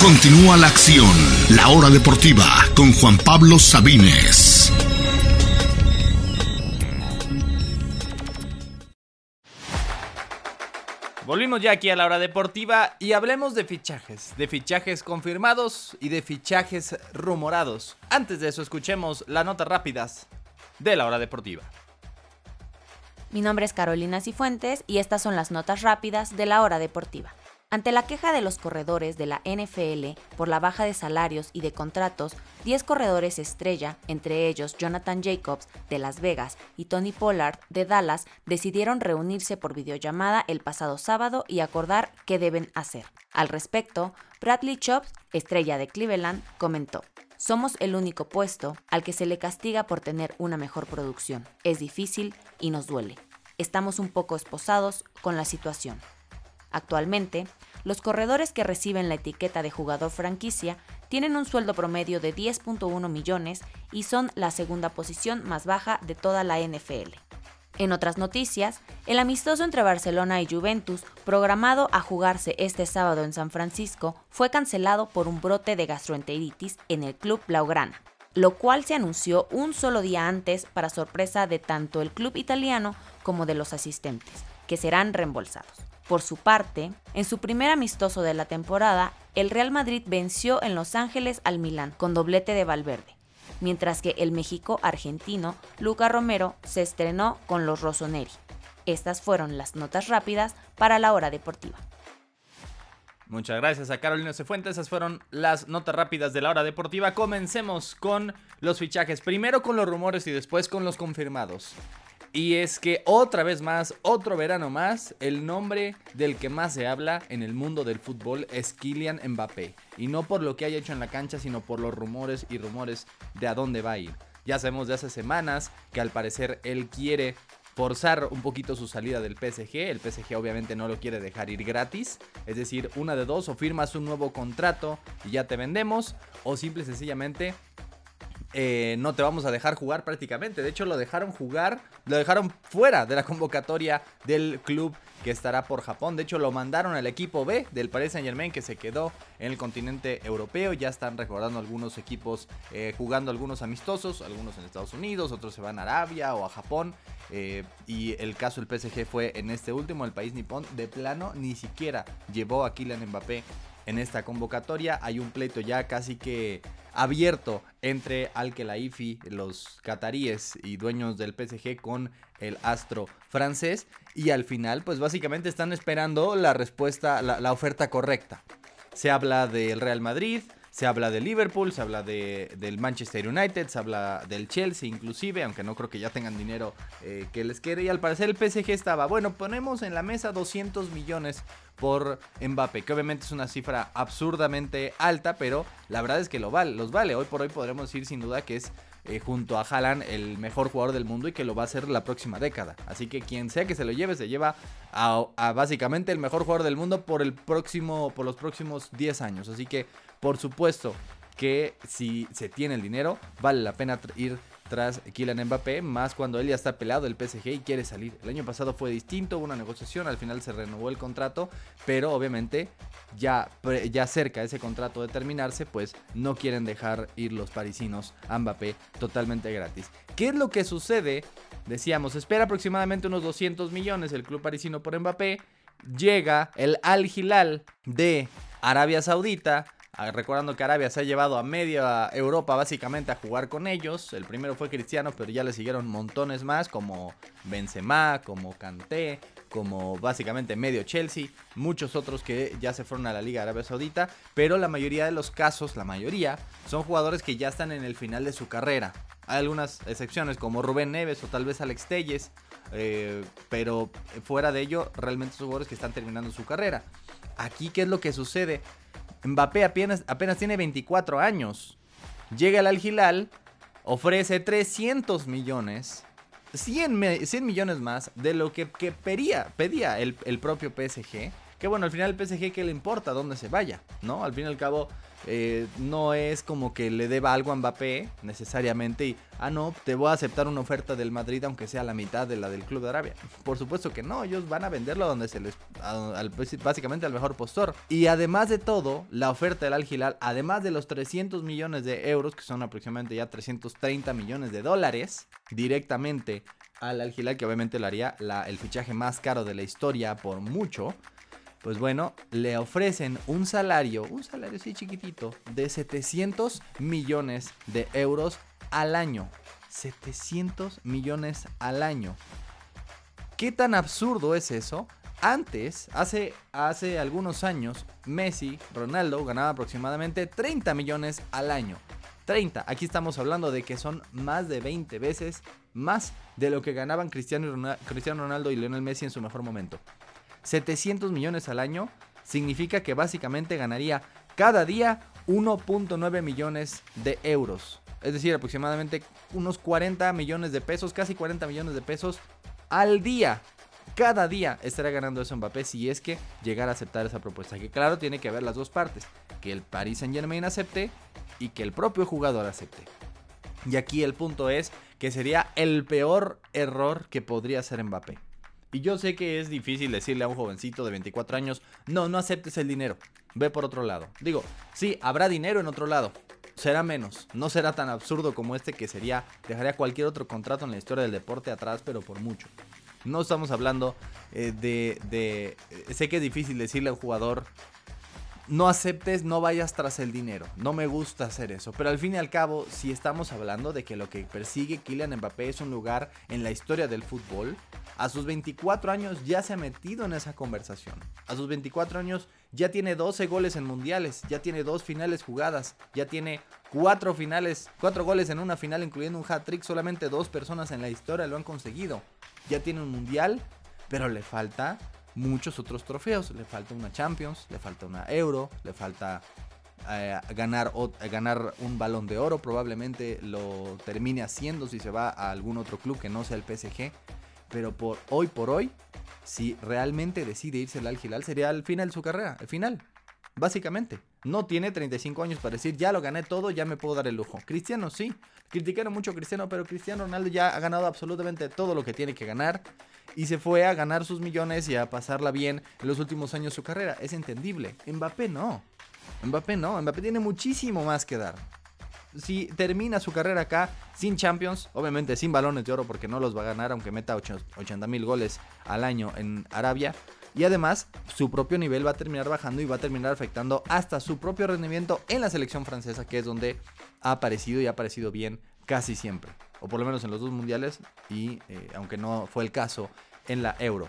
Continúa la acción. La hora deportiva con Juan Pablo Sabines. Volvimos ya aquí a la hora deportiva y hablemos de fichajes, de fichajes confirmados y de fichajes rumorados. Antes de eso, escuchemos las notas rápidas de la hora deportiva. Mi nombre es Carolina Cifuentes y estas son las notas rápidas de la hora deportiva. Ante la queja de los corredores de la NFL por la baja de salarios y de contratos, 10 corredores estrella, entre ellos Jonathan Jacobs de Las Vegas y Tony Pollard de Dallas, decidieron reunirse por videollamada el pasado sábado y acordar qué deben hacer. Al respecto, Bradley Chops, estrella de Cleveland, comentó. Somos el único puesto al que se le castiga por tener una mejor producción. Es difícil y nos duele. Estamos un poco esposados con la situación. Actualmente, los corredores que reciben la etiqueta de jugador franquicia tienen un sueldo promedio de 10.1 millones y son la segunda posición más baja de toda la NFL. En otras noticias, el amistoso entre Barcelona y Juventus, programado a jugarse este sábado en San Francisco, fue cancelado por un brote de gastroenteritis en el club Blaugrana, lo cual se anunció un solo día antes para sorpresa de tanto el club italiano como de los asistentes, que serán reembolsados. Por su parte, en su primer amistoso de la temporada, el Real Madrid venció en Los Ángeles al Milán con doblete de Valverde, mientras que el México argentino Luca Romero se estrenó con los Rossoneri. Estas fueron las notas rápidas para la hora deportiva. Muchas gracias a Carolina Cefuentes. Esas fueron las notas rápidas de la hora deportiva. Comencemos con los fichajes. Primero con los rumores y después con los confirmados. Y es que otra vez más, otro verano más, el nombre del que más se habla en el mundo del fútbol es Kylian Mbappé. Y no por lo que haya hecho en la cancha, sino por los rumores y rumores de a dónde va a ir. Ya sabemos de hace semanas que al parecer él quiere forzar un poquito su salida del PSG. El PSG obviamente no lo quiere dejar ir gratis. Es decir, una de dos, o firmas un nuevo contrato y ya te vendemos, o simple y sencillamente eh, no te vamos a dejar jugar prácticamente. De hecho, lo dejaron jugar, lo dejaron fuera de la convocatoria del club que estará por Japón. De hecho, lo mandaron al equipo B del Paris Saint Germain que se quedó en el continente europeo. Ya están recordando algunos equipos eh, jugando algunos amistosos, algunos en Estados Unidos, otros se van a Arabia o a Japón. Eh, y el caso del PSG fue en este último, el país nipón, de plano ni siquiera llevó a Kylian Mbappé en esta convocatoria. Hay un pleito ya casi que abierto entre Al Khelaifi, los cataríes y dueños del PSG con el astro francés y al final pues básicamente están esperando la respuesta, la, oferta correcta. Se habla del Real Madrid, se habla de Liverpool, se habla de, del Manchester United, se habla del Chelsea inclusive, aunque no creo que ya tengan dinero eh, que les quede. Y al parecer el PSG estaba, bueno, ponemos en la mesa 200 millones por Mbappé, que obviamente es una cifra absurdamente alta, pero la verdad es que lo vale, los vale. Hoy por hoy podremos decir sin duda que es eh, junto a Haaland el mejor jugador del mundo y que lo va a ser la próxima década. Así que quien sea que se lo lleve, se lleva a, a, básicamente el mejor jugador del mundo por el próximo, por los próximos 10 años. Así que por supuesto que si se tiene el dinero, vale la pena ir tras Kylian Mbappé, más cuando él ya está pelado del PSG y quiere salir. El año pasado fue distinto, hubo una negociación, al final se renovó el contrato, pero obviamente ya, ya cerca ese contrato de terminarse, pues no quieren dejar ir los parisinos a Mbappé totalmente gratis. ¿Qué es lo que sucede? Decíamos, espera aproximadamente unos 200 millones el club parisino por Mbappé, llega el Al Hilal de Arabia Saudita, recordando que Arabia se ha llevado a media Europa básicamente a jugar con ellos. El primero fue Cristiano, pero ya le siguieron montones más, como Benzema, como Kanté, como básicamente medio Chelsea, muchos otros que ya se fueron a la Liga Arabia Saudita, pero la mayoría de los casos, la mayoría, son jugadores que ya están en el final de su carrera. Hay algunas excepciones como Rubén Neves o tal vez Alex Telles, eh, pero fuera de ello, realmente son jugadores que están terminando su carrera. Aquí, ¿qué es lo que sucede? Mbappé apenas, tiene 24 años. Llega el Al Hilal, ofrece 300 millones, 100, millones más de lo que, pedía, pedía el, el, propio PSG. Que bueno, al final el PSG, ¿qué le importa dónde se vaya? ¿No? Al fin y al cabo, eh, no es como que le deba algo a Mbappé necesariamente y, ah, no, te voy a aceptar una oferta del Madrid aunque sea la mitad de la del Club de Arabia. Por supuesto que no, ellos van a venderlo donde se les, básicamente al mejor postor. Y además de todo, la oferta del Al Hilal, además de los 300 millones de euros, que son aproximadamente ya 330 millones de dólares, directamente al Al Hilal, que obviamente lo haría el fichaje más caro de la historia por mucho pues bueno, le ofrecen un salario, un salario así chiquitito, de 700 millones de euros al año. 700 millones al año. ¿Qué tan absurdo es eso? Antes, hace, hace algunos años, Messi, Ronaldo ganaba aproximadamente 30 millones al año. 30. Aquí estamos hablando de que son más de 20 veces más de lo que ganaban Cristiano Ronaldo y Lionel Messi en su mejor momento. 700 millones al año significa que básicamente ganaría cada día 1.9 millones de euros. Es decir, aproximadamente unos 40 millones de pesos, casi 40 millones de pesos al día. Cada día estará ganando eso Mbappé si es que llegara a aceptar esa propuesta. Que claro, tiene que haber las dos partes. Que el Paris Saint Germain acepte y que el propio jugador acepte. Y aquí el punto es que sería el peor error que podría hacer Mbappé. Y yo sé que es difícil decirle a un jovencito de 24 años, no, no aceptes el dinero, ve por otro lado. Digo, sí, habrá dinero en otro lado, será menos, no será tan absurdo como este que sería, dejaría cualquier otro contrato en la historia del deporte atrás, pero por mucho. No estamos hablando eh, de, de... Eh, sé que es difícil decirle a un jugador, no aceptes, no vayas tras el dinero. No me gusta hacer eso. Pero al fin y al cabo, si estamos hablando de que lo que persigue Kylian Mbappé es un lugar en la historia del fútbol, a sus 24 años ya se ha metido en esa conversación. A sus 24 años ya tiene 12 goles en mundiales, ya tiene dos finales jugadas, ya tiene cuatro finales, cuatro goles en una final, incluyendo un hat-trick. Solamente dos personas en la historia lo han conseguido. Ya tiene un mundial, pero le falta muchos otros trofeos. Le falta una Champions, le falta una Euro, le falta eh, ganar, ganar un balón de oro. Probablemente lo termine haciendo si se va a algún otro club que no sea el PSG. Pero por hoy por hoy, si realmente decide irse al Al sería el final de su carrera, el final. Básicamente, no tiene 35 años para decir, ya lo gané todo, ya me puedo dar el lujo. Cristiano sí, criticaron mucho a Cristiano, pero Cristiano Ronaldo ya ha ganado absolutamente todo lo que tiene que ganar y se fue a ganar sus millones y a pasarla bien en los últimos años de su carrera. Es entendible. Mbappé no. Mbappé no. Mbappé tiene muchísimo más que dar. Si termina su carrera acá sin Champions, obviamente sin balones de oro porque no los va a ganar aunque meta 80 mil goles al año en Arabia. Y además, su propio nivel va a terminar bajando y va a terminar afectando hasta su propio rendimiento en la selección francesa, que es donde ha aparecido y ha aparecido bien casi siempre o por lo menos en los dos mundiales, y eh, aunque no fue el caso en la Euro.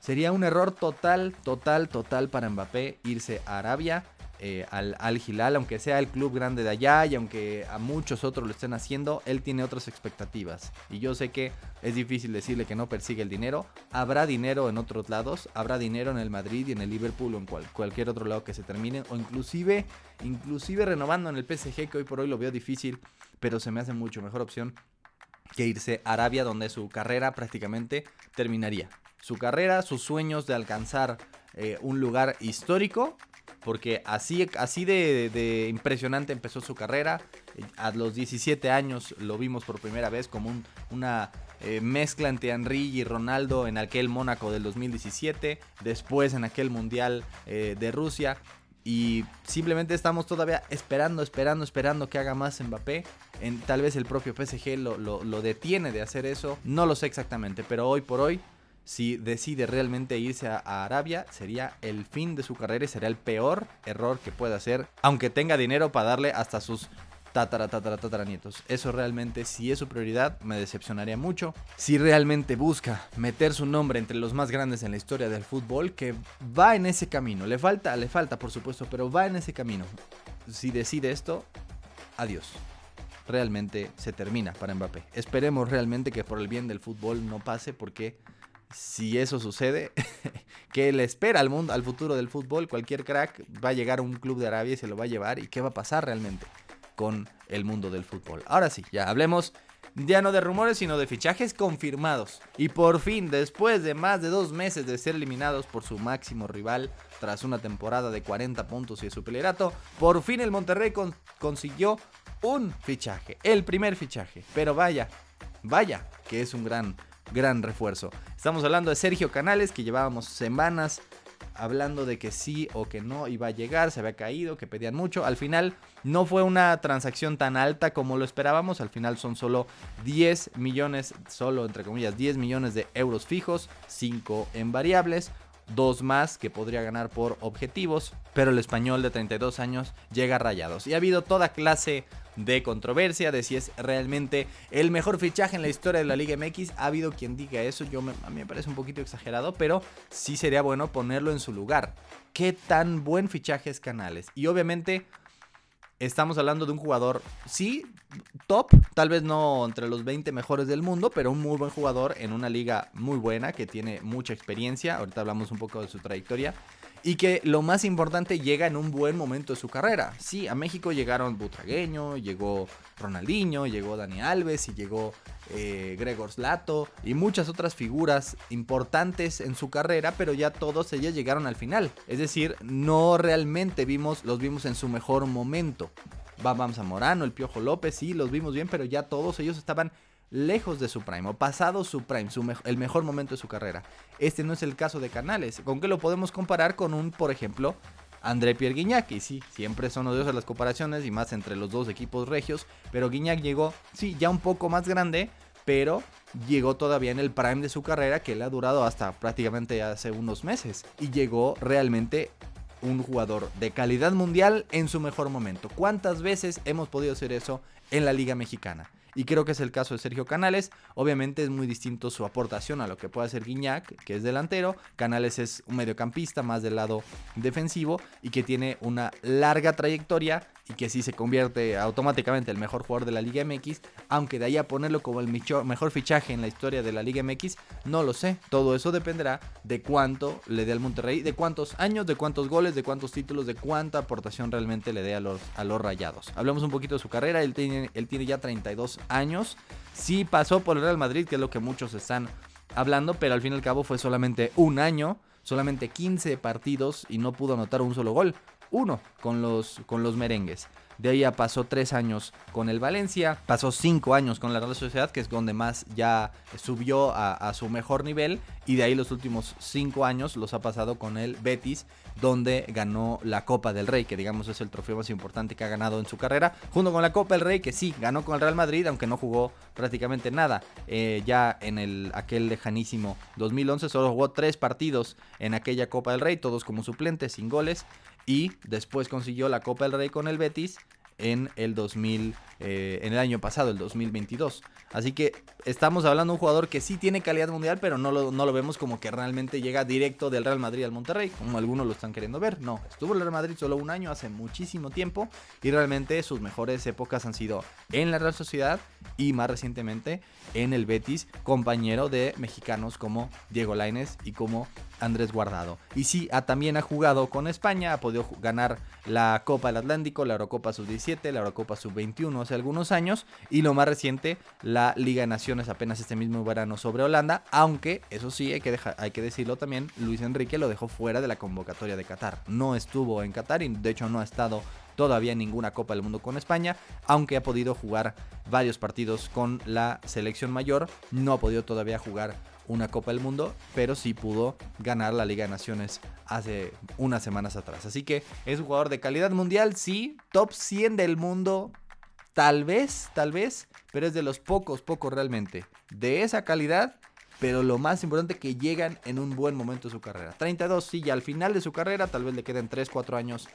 Sería un error total, total, total para Mbappé irse a Arabia, eh, al, al Hilal, aunque sea el club grande de allá y aunque a muchos otros lo estén haciendo, él tiene otras expectativas. Y yo sé que es difícil decirle que no persigue el dinero. Habrá dinero en otros lados, habrá dinero en el Madrid y en el Liverpool o en cualquier otro lado que se termine, o inclusive, inclusive renovando en el PSG, que hoy por hoy lo veo difícil, pero se me hace mucho mejor opción que irse a Arabia, donde su carrera prácticamente terminaría. Su carrera, sus sueños de alcanzar eh, un lugar histórico porque así, así de, impresionante empezó su carrera. A los 17 años lo vimos por primera vez como una eh, mezcla entre Henry y Ronaldo en aquel Mónaco del 2017, después en aquel Mundial eh, de Rusia. Y simplemente estamos todavía esperando, esperando, esperando que haga más Mbappé. En, tal vez el propio PSG lo, lo detiene de hacer eso. No lo sé exactamente, pero hoy por hoy si decide realmente irse a, Arabia, sería el fin de su carrera y sería el peor error que pueda hacer, aunque tenga dinero para darle hasta sus tatara, tatara, tatara nietos. Eso realmente, si es su prioridad, me decepcionaría mucho. Si realmente busca meter su nombre entre los más grandes en la historia del fútbol, que va en ese camino. Le falta, le falta, por supuesto, pero va en ese camino. Si decide esto, adiós. Realmente se termina para Mbappé. Esperemos realmente que por el bien del fútbol no pase porque si eso sucede, ¿qué le espera al mundo, al futuro del fútbol? Cualquier crack va a llegar a un club de Arabia y se lo va a llevar. ¿Y qué va a pasar realmente con el mundo del fútbol? Ahora sí, ya hablemos ya no de rumores, sino de fichajes confirmados. Y por fin, después de más de dos meses de ser eliminados por su máximo rival, tras una temporada de 40 puntos y de su pelerato, por fin el Monterrey consiguió un fichaje, el primer fichaje. Pero vaya, vaya, que es un gran, gran refuerzo. Estamos hablando de Sergio Canales, que llevábamos semanas hablando de que sí o que no iba a llegar, se había caído, que pedían mucho. Al final no fue una transacción tan alta como lo esperábamos, al final son solo 10 millones, solo entre comillas 10 millones de euros fijos, 5 en variables dos más que podría ganar por objetivos, pero el español de 32 años llega rayados. Y ha habido toda clase de controversia de si es realmente el mejor fichaje en la historia de la Liga MX. Ha habido quien diga eso, yo a mí me parece un poquito exagerado, pero sí sería bueno ponerlo en su lugar. ¿Qué tan buen fichaje es Canales? Y obviamente estamos hablando de un jugador, sí, top, tal vez no entre los 20 mejores del mundo, pero un muy buen jugador en una liga muy buena que tiene mucha experiencia. Ahorita hablamos un poco de su trayectoria. Y que lo más importante llega en un buen momento de su carrera. Sí, a México llegaron Butragueño, llegó Ronaldinho, llegó Dani Alves y llegó eh, Gregor Slato y muchas otras figuras importantes en su carrera, pero ya todos ellos llegaron al final. Es decir, no realmente vimos, los vimos en su mejor momento. Bam Zamorano, el Piojo López, sí, los vimos bien, pero ya todos ellos estaban lejos de su prime o pasado su prime, el mejor momento de su carrera. Este no es el caso de Canales. ¿Con qué lo podemos comparar con un, por ejemplo, André Pierre Guignac? Y sí, siempre son odiosas las comparaciones y más entre los dos equipos regios. Pero Guignac llegó, sí, ya un poco más grande, pero llegó todavía en el prime de su carrera que le ha durado hasta prácticamente hace unos meses. Y llegó realmente un jugador de calidad mundial en su mejor momento. ¿Cuántas veces hemos podido hacer eso en la Liga Mexicana? Y creo que es el caso de Sergio Canales. Obviamente es muy distinto su aportación a lo que puede hacer Guiñac, que es delantero. Canales es un mediocampista más del lado defensivo y que tiene una larga trayectoria y que sí se convierte automáticamente el mejor jugador de la Liga MX, aunque de ahí a ponerlo como el mejor fichaje en la historia de la Liga MX, no lo sé. Todo eso dependerá de cuánto le dé al Monterrey, de cuántos años, de cuántos goles, de cuántos títulos, de cuánta aportación realmente le dé a los, a los rayados. Hablamos un poquito de su carrera, él tiene, él tiene ya 32 años, sí pasó por el Real Madrid, que es lo que muchos están hablando, pero al fin y al cabo fue solamente un año solamente 15 partidos y no pudo anotar un solo gol uno con los, con los merengues. De ahí ya pasó tres años con el Valencia, pasó cinco años con la Real Sociedad, que es donde más ya subió a, su mejor nivel. Y de ahí los últimos cinco años los ha pasado con el Betis, donde ganó la Copa del Rey, que digamos es el trofeo más importante que ha ganado en su carrera. Junto con la Copa del Rey, que sí, ganó con el Real Madrid, aunque no jugó prácticamente nada. Eh, ya en el, aquel lejanísimo 2011 solo jugó tres partidos en aquella Copa del Rey, todos como suplentes, sin goles y después consiguió la Copa del Rey con el Betis en el 2000, eh, en el año pasado, el 2022. Así que estamos hablando de un jugador que sí tiene calidad mundial, pero no lo, no lo vemos como que realmente llega directo del Real Madrid al Monterrey, como algunos lo están queriendo ver. No, estuvo en el Real Madrid solo un año, hace muchísimo tiempo, y realmente sus mejores épocas han sido en la Real Sociedad y más recientemente en el Betis, compañero de mexicanos como Diego Lainez y como Andrés Guardado. Y sí, también ha jugado con España, ha podido ganar la Copa del Atlántico, la Eurocopa Sub-17, la Eurocopa Sub-21 hace algunos años y lo más reciente, la Liga de Naciones apenas este mismo verano sobre Holanda, aunque eso sí, hay que, hay que decirlo también, Luis Enrique lo dejó fuera de la convocatoria de Qatar. No estuvo en Qatar y de hecho no ha estado todavía ninguna Copa del Mundo con España, aunque ha podido jugar varios partidos con la selección mayor, no ha podido todavía jugar una Copa del Mundo, pero sí pudo ganar la Liga de Naciones hace unas semanas atrás. Así que es un jugador de calidad mundial, sí, top 100 del mundo, tal vez, tal vez, pero es de los pocos, pocos realmente, de esa calidad. Pero lo más importante que llegan en un buen momento de su carrera. 32, sí, ya al final de su carrera, tal vez le queden 3, 4 años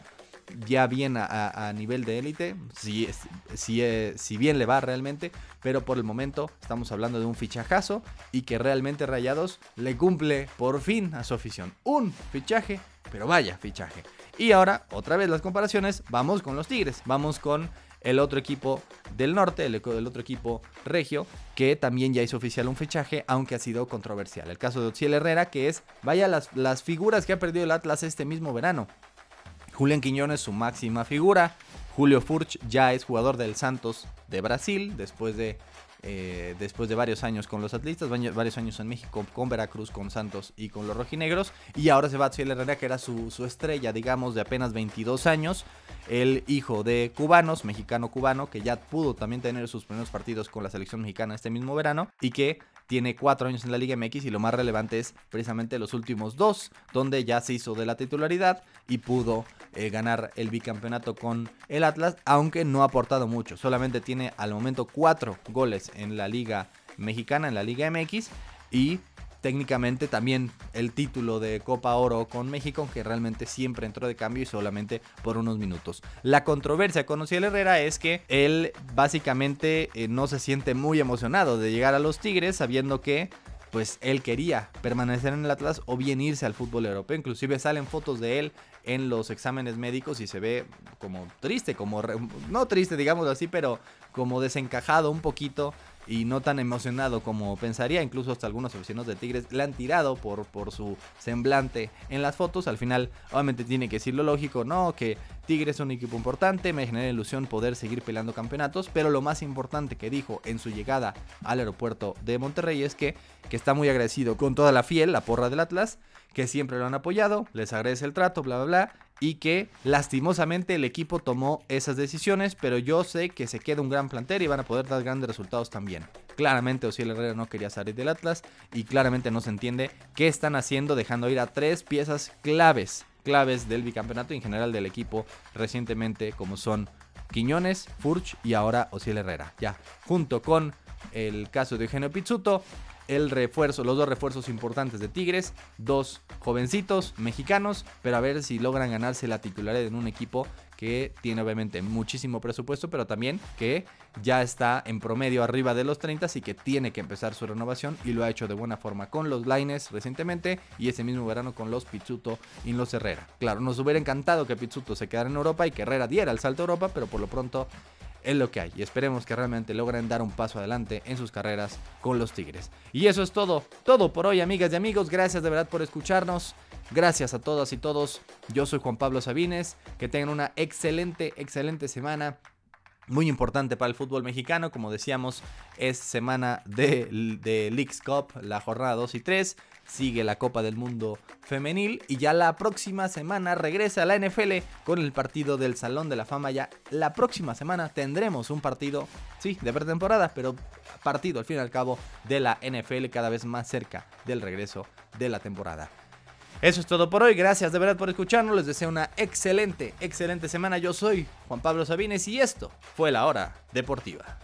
ya bien a, nivel de élite, si, si, si, bien le va realmente, pero por el momento estamos hablando de un fichajazo y que realmente Rayados le cumple por fin a su afición. Un fichaje, pero vaya fichaje. Y ahora, otra vez las comparaciones, vamos con los Tigres, vamos con el otro equipo del norte, el, otro equipo regio, que también ya hizo oficial un fichaje, aunque ha sido controversial. El caso de Otsiel Herrera, que es, vaya las, las figuras que ha perdido el Atlas este mismo verano. Julián Quiñones su máxima figura. Julio Furch ya es jugador del Santos de Brasil después de eh, después de varios años con los atlistas, varios años en México con Veracruz, con Santos y con los rojinegros. Y ahora se va a Ciel Herrera, que era su, su, estrella, digamos, de apenas 22 años. El hijo de cubanos, mexicano-cubano, que ya pudo también tener sus primeros partidos con la selección mexicana este mismo verano. Y que tiene cuatro años en la Liga MX y lo más relevante es precisamente los últimos dos, donde ya se hizo de la titularidad y pudo eh, ganar el bicampeonato con el Atlas, aunque no ha aportado mucho. Solamente tiene al momento cuatro goles en la Liga Mexicana, en la Liga MX, y técnicamente también el título de Copa Oro con México, que realmente siempre entró de cambio y solamente por unos minutos. La controversia con Ociel Herrera es que él básicamente eh, no se siente muy emocionado de llegar a los Tigres sabiendo que pues él quería permanecer en el Atlas o bien irse al fútbol europeo. Inclusive salen fotos de él en los exámenes médicos y se ve como triste, como no triste digamos así, pero como desencajado un poquito y no tan emocionado como pensaría. Incluso hasta algunos oficinos de Tigres le han tirado por, por su semblante en las fotos. Al final, obviamente tiene que decir lo lógico, no, que Tigres es un equipo importante, me genera ilusión poder seguir peleando campeonatos, pero lo más importante que dijo en su llegada al aeropuerto de Monterrey es que, que está muy agradecido con toda la fiel, la porra del Atlas, que siempre lo han apoyado, les agradece el trato, bla, bla, bla, y que lastimosamente el equipo tomó esas decisiones, pero yo sé que se queda un gran plantel y van a poder dar grandes resultados también. Claramente Osiel Herrera no quería salir del Atlas y claramente no se entiende qué están haciendo dejando ir a tres piezas claves, claves del bicampeonato y en general del equipo recientemente como son Quiñones, Furch y ahora Osiel Herrera. Ya, junto con el caso de Eugenio Pizzuto, el refuerzo, los dos refuerzos importantes de Tigres, dos jovencitos mexicanos, pero a ver si logran ganarse la titularidad en un equipo que tiene obviamente muchísimo presupuesto, pero también que ya está en promedio arriba de los 30 y que tiene que empezar su renovación y lo ha hecho de buena forma con los Lines recientemente y ese mismo verano con los Pizzuto y los Herrera. Claro, nos hubiera encantado que Pizzuto se quedara en Europa y que Herrera diera el salto a Europa, pero por lo pronto es lo que hay. Y esperemos que realmente logren dar un paso adelante en sus carreras con los Tigres. Y eso es todo, todo por hoy amigas y amigos, gracias de verdad por escucharnos, gracias a todas y todos, yo soy Juan Pablo Sabines, que tengan una excelente, excelente semana. Muy importante para el fútbol mexicano, como decíamos, es semana de, de Leagues Cup, la jornada 2 y 3 sigue la Copa del Mundo femenil y ya la próxima semana regresa a la NFL con el partido del Salón de la Fama. Ya la próxima semana tendremos un partido, sí, de pretemporada, pero partido al fin y al cabo de la NFL cada vez más cerca del regreso de la temporada. Eso es todo por hoy, gracias de verdad por escucharnos, les deseo una excelente, excelente semana. Yo soy Juan Pablo Sabines y esto fue la hora deportiva.